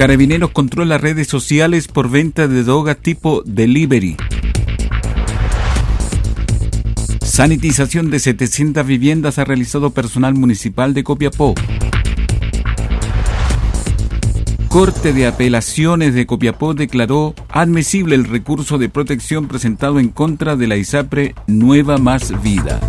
Carabineros controla redes sociales por venta de droga tipo delivery. Sanitización de 700 viviendas ha realizado personal municipal de Copiapó. Corte de Apelaciones de Copiapó declaró admisible el recurso de protección presentado en contra de la ISAPRE Nueva Más Vida.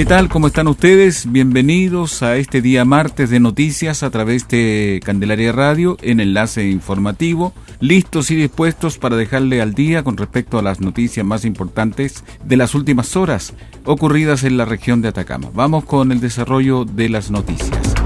¿Qué tal? ¿Cómo están ustedes? Bienvenidos a este día martes de noticias a través de Candelaria Radio en enlace informativo, listos y dispuestos para dejarle al día con respecto a las noticias más importantes de las últimas horas ocurridas en la región de Atacama. Vamos con el desarrollo de las noticias.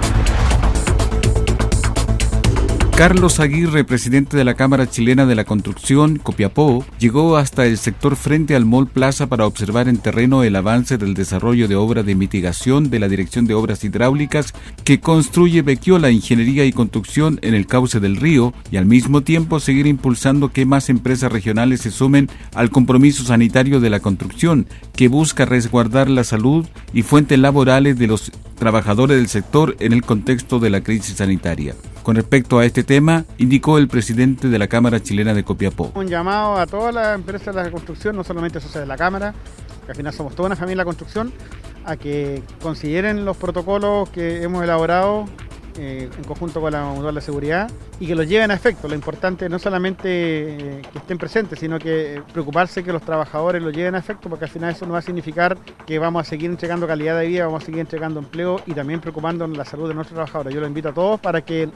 Carlos Aguirre, presidente de la Cámara Chilena de la Construcción, Copiapó, llegó hasta el sector frente al Mall Plaza para observar en terreno el avance del desarrollo de obras de mitigación de la Dirección de Obras Hidráulicas que construye Bequiola Ingeniería y Construcción en el cauce del río y al mismo tiempo seguir impulsando que más empresas regionales se sumen al compromiso sanitario de la construcción que busca resguardar la salud y fuentes laborales de los trabajadores del sector en el contexto de la crisis sanitaria. Con respecto a este tema, indicó el presidente de la Cámara Chilena de Copiapó. Un llamado a todas las empresas de la construcción, no solamente socios de la Cámara, que al final somos toda una familia de la construcción, a que consideren los protocolos que hemos elaborado eh, en conjunto con la Mutual de Seguridad y que los lleven a efecto. Lo importante no solamente eh, que estén presentes, sino que preocuparse que los trabajadores lo lleven a efecto, porque al final eso nos va a significar que vamos a seguir entregando calidad de vida, vamos a seguir entregando empleo y también preocupándonos la salud de nuestros trabajadores. Yo lo invito a todos para que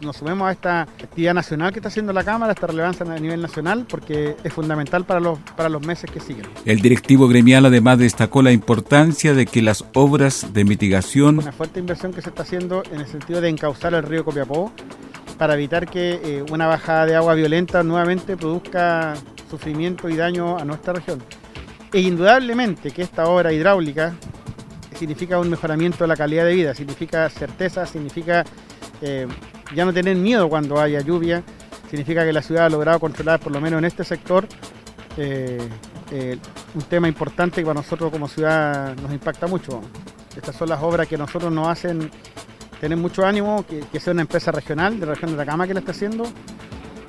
nos, sumemos a esta actividad nacional que está haciendo la Cámara, esta relevancia a nivel nacional, porque es fundamental para los, para los meses que siguen. El directivo gremial además destacó la importancia de que las obras de mitigación... Una fuerte inversión que se está haciendo en el sentido de encauzar el río Copiapó para evitar que eh, una bajada de agua violenta nuevamente produzca sufrimiento y daño a nuestra región. E indudablemente que esta obra hidráulica significa un mejoramiento de la calidad de vida, significa certeza, significa eh, ya no tener miedo cuando haya lluvia, significa que la ciudad ha logrado controlar, por lo menos en este sector, eh, un tema importante que para nosotros como ciudad nos impacta mucho. Estas son las obras que nosotros nos hacen tener mucho ánimo, que, sea una empresa regional, de la región de Atacama que la está haciendo,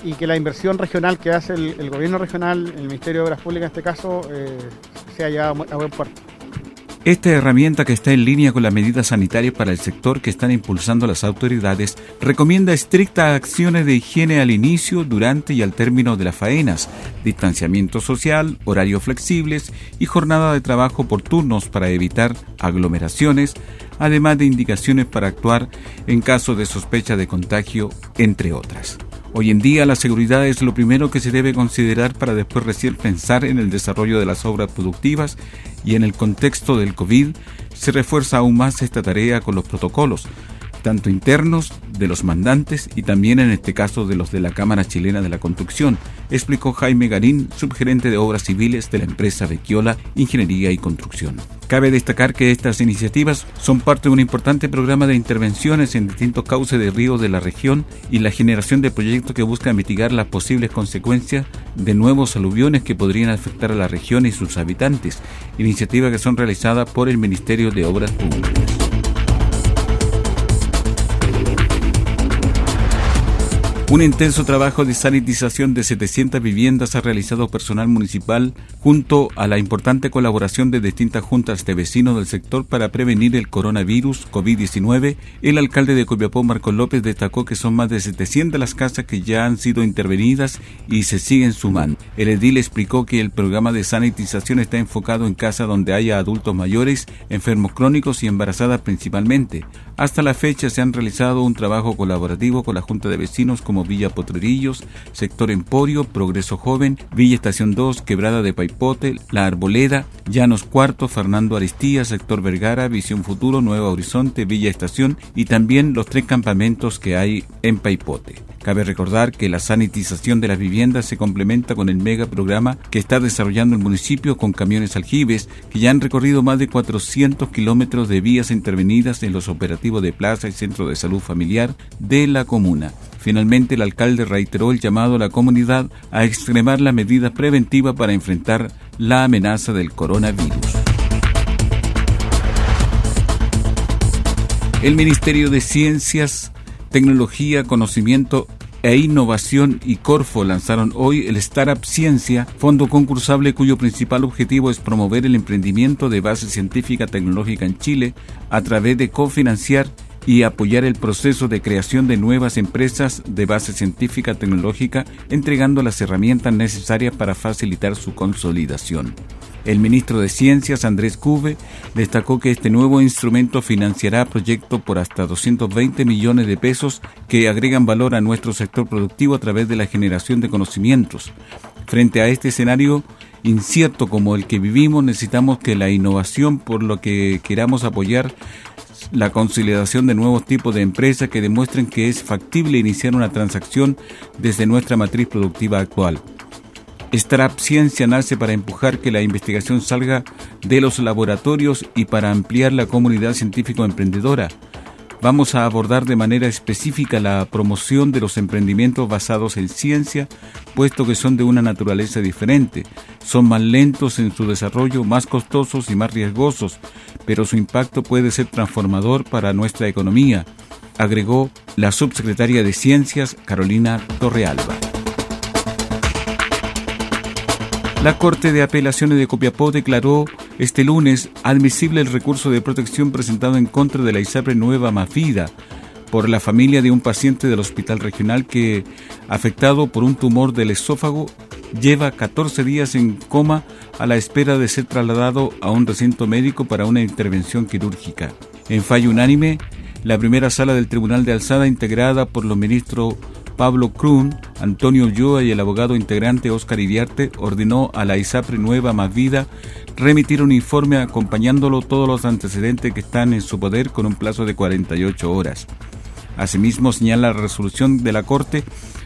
y que la inversión regional que hace el, gobierno regional, el Ministerio de Obras Públicas en este caso, eh, sea llevada a buen puerto. Esta herramienta que está en línea con las medidas sanitarias para el sector que están impulsando las autoridades recomienda estrictas acciones de higiene al inicio, durante y al término de las faenas, distanciamiento social, horarios flexibles y jornada de trabajo por turnos para evitar aglomeraciones, además de indicaciones para actuar en caso de sospecha de contagio, entre otras. Hoy en día la seguridad es lo primero que se debe considerar para después recién pensar en el desarrollo de las obras productivas y en el contexto del COVID se refuerza aún más esta tarea con los protocolos, tanto internos de los mandantes y también en este caso de los de la Cámara Chilena de la Construcción, explicó Jaime Garín, subgerente de Obras Civiles de la empresa Vecchiola Ingeniería y Construcción. Cabe destacar que estas iniciativas son parte de un importante programa de intervenciones en distintos cauces de ríos de la región y la generación de proyectos que buscan mitigar las posibles consecuencias de nuevos aluviones que podrían afectar a la región y sus habitantes, iniciativas que son realizadas por el Ministerio de Obras Públicas. Un intenso trabajo de sanitización de 700 viviendas ha realizado personal municipal junto a la importante colaboración de distintas juntas de vecinos del sector para prevenir el coronavirus COVID-19. El alcalde de Copiapó, Marcos López, destacó que son más de 700 las casas que ya han sido intervenidas y se siguen sumando. El edil explicó que el programa de sanitización está enfocado en casas donde haya adultos mayores, enfermos crónicos y embarazadas principalmente. Hasta la fecha se han realizado un trabajo colaborativo con la Junta de Vecinos como Villa Potrerillos, Sector Emporio, Progreso Joven, Villa Estación 2, Quebrada de Paipote, La Arboleda, Llanos Cuarto, Fernando Aristía, Sector Vergara, Visión Futuro, Nueva Horizonte, Villa Estación y también los tres campamentos que hay en Paipote. Cabe recordar que la sanitización de las viviendas se complementa con el mega programa que está desarrollando el municipio con camiones aljibes que ya han recorrido más de 400 kilómetros de vías intervenidas en los operativos de plaza y centro de salud familiar de la comuna. Finalmente, el alcalde reiteró el llamado a la comunidad a extremar la medida preventiva para enfrentar la amenaza del coronavirus. El Ministerio de Ciencias, Tecnología, Conocimiento e Innovación y Corfo lanzaron hoy el Startup Ciencia, fondo concursable cuyo principal objetivo es promover el emprendimiento de base científica tecnológica en Chile a través de cofinanciar y apoyar el proceso de creación de nuevas empresas de base científica tecnológica, entregando las herramientas necesarias para facilitar su consolidación. El ministro de Ciencias, Andrés Cube, destacó que este nuevo instrumento financiará proyectos por hasta 220 millones de pesos que agregan valor a nuestro sector productivo a través de la generación de conocimientos. Frente a este escenario incierto como el que vivimos, necesitamos que la innovación, por lo que queramos apoyar, la consolidación de nuevos tipos de empresas que demuestren que es factible iniciar una transacción desde nuestra matriz productiva actual. Startup Ciencia nace para empujar que la investigación salga de los laboratorios y para ampliar la comunidad científico-emprendedora. Vamos a abordar de manera específica la promoción de los emprendimientos basados en ciencia, puesto que son de una naturaleza diferente. Son más lentos en su desarrollo, más costosos y más riesgosos, pero su impacto puede ser transformador para nuestra economía, agregó la subsecretaria de Ciencias Carolina Torrealba. La Corte de Apelaciones de Copiapó declaró este lunes admisible el recurso de protección presentado en contra de la ISAPRE Nueva Mafida por la familia de un paciente del hospital regional que, afectado por un tumor del esófago, lleva 14 días en coma a la espera de ser trasladado a un recinto médico para una intervención quirúrgica. En fallo unánime, la primera sala del Tribunal de Alzada, integrada por los ministros Pablo Krun, Antonio Ulloa y el abogado integrante Oscar Iriarte, ordenó a la ISAPRE Nueva Más Vida remitir un informe acompañándolo todos los antecedentes que están en su poder con un plazo de 48 horas. Asimismo, señala la resolución de la Corte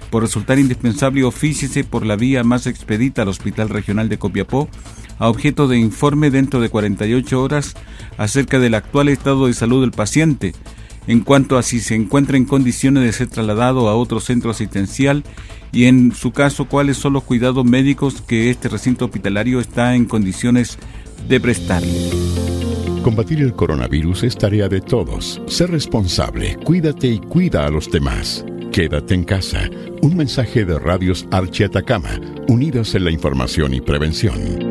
por resultar indispensable ofíciese por la vía más expedita al Hospital Regional de Copiapó a objeto de informe dentro de 48 horas acerca del actual estado de salud del paciente, en cuanto a si se encuentra en condiciones de ser trasladado a otro centro asistencial y en su caso cuáles son los cuidados médicos que este recinto hospitalario está en condiciones de prestarle. Combatir el coronavirus es tarea de todos. Sé responsable, cuídate y cuida a los demás. Quédate en casa. Un mensaje de Radios Archi Atacama, unidos en la información y prevención.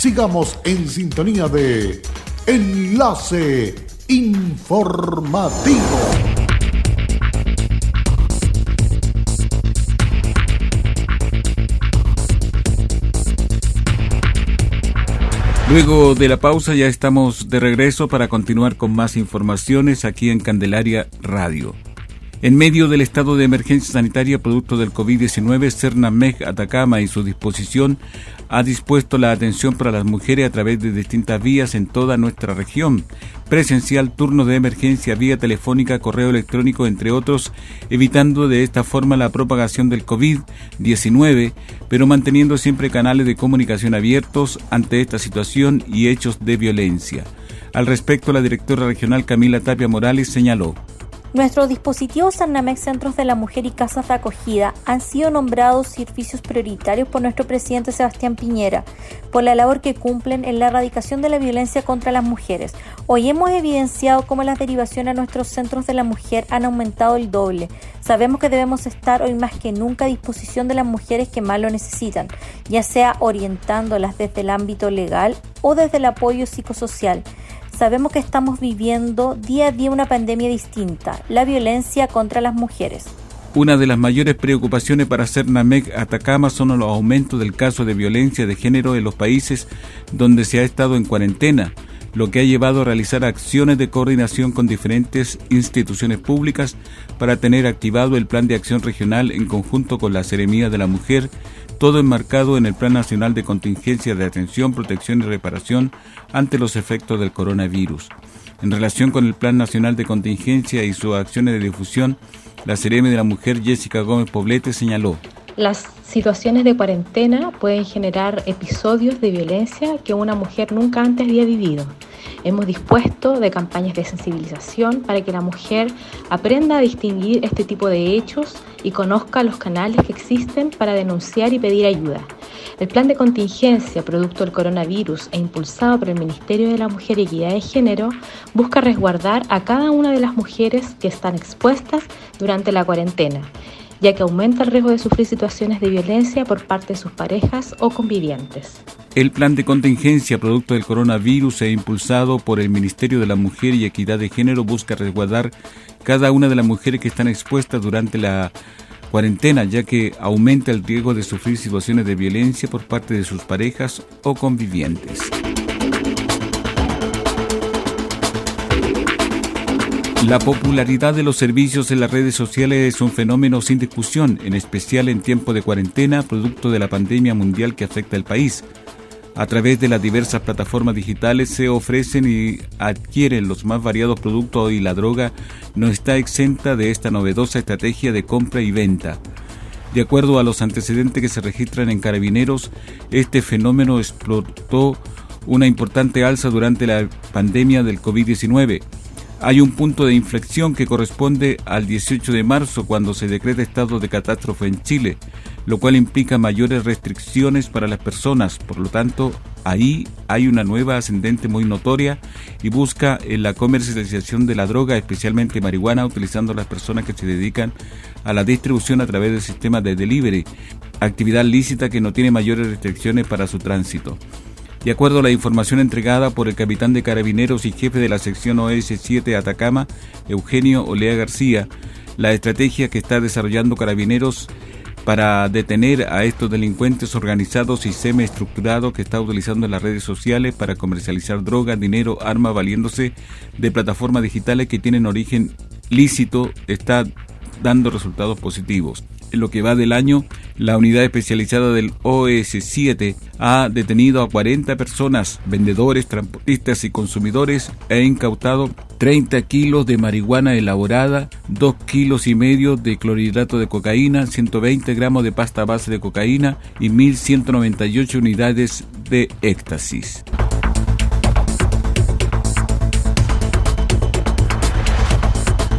sigamos en sintonía de Enlace informativo. Luego de la pausa ya estamos de regreso para continuar con más informaciones aquí en Candelaria Radio. En medio del estado de emergencia sanitaria producto del COVID-19, Cernameg Atacama y su disposición ha dispuesto la atención para las mujeres a través de distintas vías en toda nuestra región. Presencial, turno de emergencia, vía telefónica, correo electrónico, entre otros, evitando de esta forma la propagación del COVID-19, pero manteniendo siempre canales de comunicación abiertos ante esta situación y hechos de violencia. Al respecto, la directora regional Camila Tapia Morales señaló. Nuestros dispositivos Sarnamex Centros de la Mujer y Casas de Acogida han sido nombrados servicios prioritarios por nuestro presidente Sebastián Piñera por la labor que cumplen en la erradicación de la violencia contra las mujeres. Hoy hemos evidenciado cómo las derivaciones a nuestros centros de la mujer han aumentado el doble. Sabemos que debemos estar hoy más que nunca a disposición de las mujeres que más lo necesitan, ya sea orientándolas desde el ámbito legal o desde el apoyo psicosocial. Sabemos que estamos viviendo día a día una pandemia distinta, la violencia contra las mujeres. Una de las mayores preocupaciones para Cernamec Atacama son los aumentos del caso de violencia de género en los países donde se ha estado en cuarentena, lo que ha llevado a realizar acciones de coordinación con diferentes instituciones públicas para tener activado el Plan de Acción Regional en conjunto con la Seremía de la Mujer, todo enmarcado en el Plan Nacional de Contingencia de Atención, Protección y Reparación ante los efectos del coronavirus. En relación con el Plan Nacional de Contingencia y sus acciones de difusión, la CRM de la Mujer Jessica Gómez Poblete señaló. Las situaciones de cuarentena pueden generar episodios de violencia que una mujer nunca antes había vivido. Hemos dispuesto de campañas de sensibilización para que la mujer aprenda a distinguir este tipo de hechos y conozca los canales que existen para denunciar y pedir ayuda. El plan de contingencia producto del coronavirus e impulsado por el Ministerio de la Mujer y Equidad de Género busca resguardar a cada una de las mujeres que están expuestas durante la cuarentena ya que aumenta el riesgo de sufrir situaciones de violencia por parte de sus parejas o convivientes. El plan de contingencia producto del coronavirus e impulsado por el Ministerio de la Mujer y Equidad de Género busca resguardar cada una de las mujeres que están expuestas durante la cuarentena, ya que aumenta el riesgo de sufrir situaciones de violencia por parte de sus parejas o convivientes. La popularidad de los servicios en las redes sociales es un fenómeno sin discusión, en especial en tiempo de cuarentena, producto de la pandemia mundial que afecta al país. A través de las diversas plataformas digitales se ofrecen y adquieren los más variados productos y la droga no está exenta de esta novedosa estrategia de compra y venta. De acuerdo a los antecedentes que se registran en carabineros, este fenómeno explotó una importante alza durante la pandemia del COVID-19 hay un punto de inflexión que corresponde al 18 de marzo cuando se decreta estado de catástrofe en Chile, lo cual implica mayores restricciones para las personas. Por lo tanto, ahí hay una nueva ascendente muy notoria y busca en la comercialización de la droga, especialmente marihuana, utilizando las personas que se dedican a la distribución a través del sistema de delivery, actividad lícita que no tiene mayores restricciones para su tránsito. De acuerdo a la información entregada por el capitán de carabineros y jefe de la sección OS-7 Atacama, Eugenio Olea García, la estrategia que está desarrollando carabineros para detener a estos delincuentes organizados y semi-estructurados que está utilizando las redes sociales para comercializar droga, dinero, armas, valiéndose de plataformas digitales que tienen origen lícito, está dando resultados positivos en lo que va del año, la unidad especializada del OS7 ha detenido a 40 personas, vendedores, transportistas y consumidores e incautado 30 kilos de marihuana elaborada, 2 kilos y medio de clorhidrato de cocaína, 120 gramos de pasta base de cocaína y 1.198 unidades de éxtasis.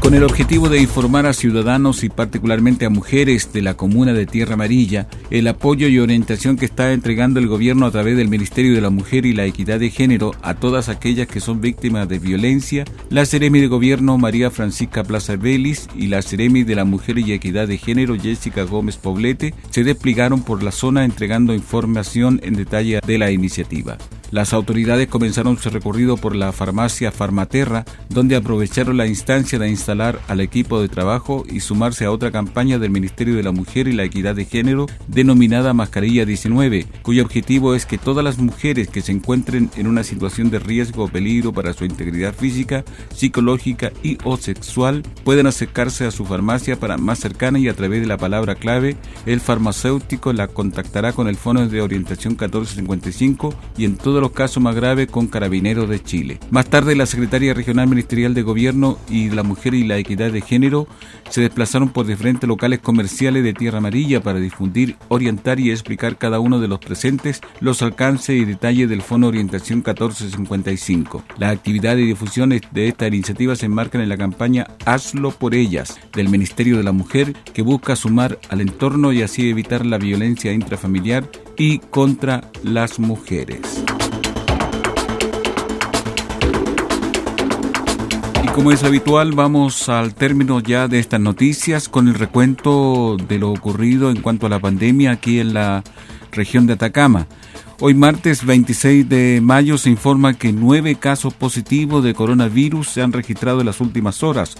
Con el objetivo de informar a ciudadanos y particularmente a mujeres de la comuna de Tierra Amarilla el apoyo y orientación que está entregando el gobierno a través del Ministerio de la Mujer y la Equidad de Género a todas aquellas que son víctimas de violencia, la Seremi de Gobierno María Francisca Plaza Vélez y la Seremi de la Mujer y Equidad de Género Jessica Gómez Poblete se desplegaron por la zona entregando información en detalle de la iniciativa. Las autoridades comenzaron su recorrido por la farmacia Farmaterra, donde aprovecharon la instancia de instalar al equipo de trabajo y sumarse a otra campaña del Ministerio de la Mujer y la Equidad de Género denominada Mascarilla 19, cuyo objetivo es que todas las mujeres que se encuentren en una situación de riesgo o peligro para su integridad física, psicológica y o sexual puedan acercarse a su farmacia para más cercana y a través de la palabra clave, el farmacéutico la contactará con el Fondo de Orientación 1455 y en todo los casos más graves con Carabineros de Chile. Más tarde, la Secretaria Regional Ministerial de Gobierno y la Mujer y la Equidad de Género se desplazaron por diferentes locales comerciales de Tierra Amarilla para difundir, orientar y explicar cada uno de los presentes los alcances y detalles del Fondo Orientación 1455. Las actividades y difusiones de esta iniciativa se enmarcan en la campaña Hazlo por ellas del Ministerio de la Mujer que busca sumar al entorno y así evitar la violencia intrafamiliar y contra las mujeres. Como es habitual, vamos al término ya de estas noticias con el recuento de lo ocurrido en cuanto a la pandemia aquí en la región de Atacama. Hoy martes 26 de mayo se informa que nueve casos positivos de coronavirus se han registrado en las últimas horas.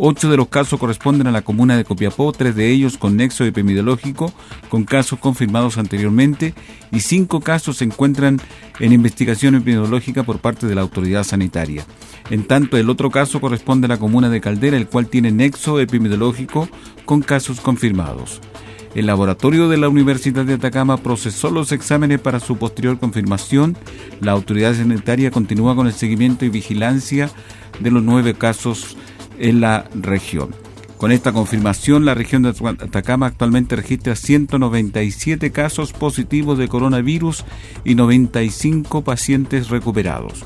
Ocho de los casos corresponden a la comuna de Copiapó, tres de ellos con nexo epidemiológico, con casos confirmados anteriormente, y cinco casos se encuentran en investigación epidemiológica por parte de la autoridad sanitaria. En tanto, el otro caso corresponde a la comuna de Caldera, el cual tiene nexo epidemiológico con casos confirmados. El laboratorio de la Universidad de Atacama procesó los exámenes para su posterior confirmación. La autoridad sanitaria continúa con el seguimiento y vigilancia de los nueve casos en la región. Con esta confirmación, la región de Atacama actualmente registra 197 casos positivos de coronavirus y 95 pacientes recuperados.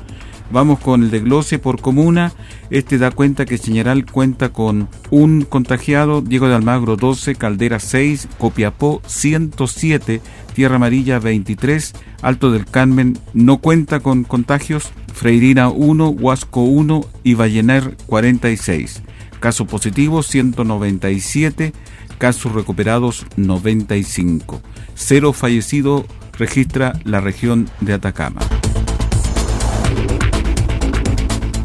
Vamos con el desglose por comuna. Este da cuenta que Señaral cuenta con un contagiado, Diego de Almagro 12, Caldera 6, Copiapó 107, Tierra Amarilla 23, Alto del Carmen no cuenta con contagios, Freirina 1, Huasco 1 y Vallenar 46. Casos positivos 197, casos recuperados 95. Cero fallecido registra la región de Atacama.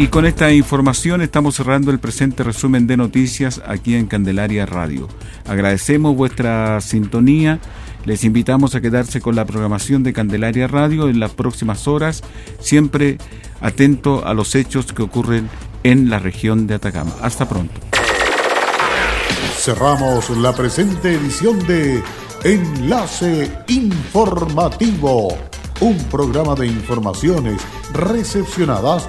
Y con esta información estamos cerrando el presente resumen de noticias aquí en Candelaria Radio. Agradecemos vuestra sintonía. Les invitamos a quedarse con la programación de Candelaria Radio en las próximas horas, siempre atento a los hechos que ocurren en la región de Atacama. Hasta pronto. Cerramos la presente edición de Enlace Informativo, un programa de informaciones recepcionadas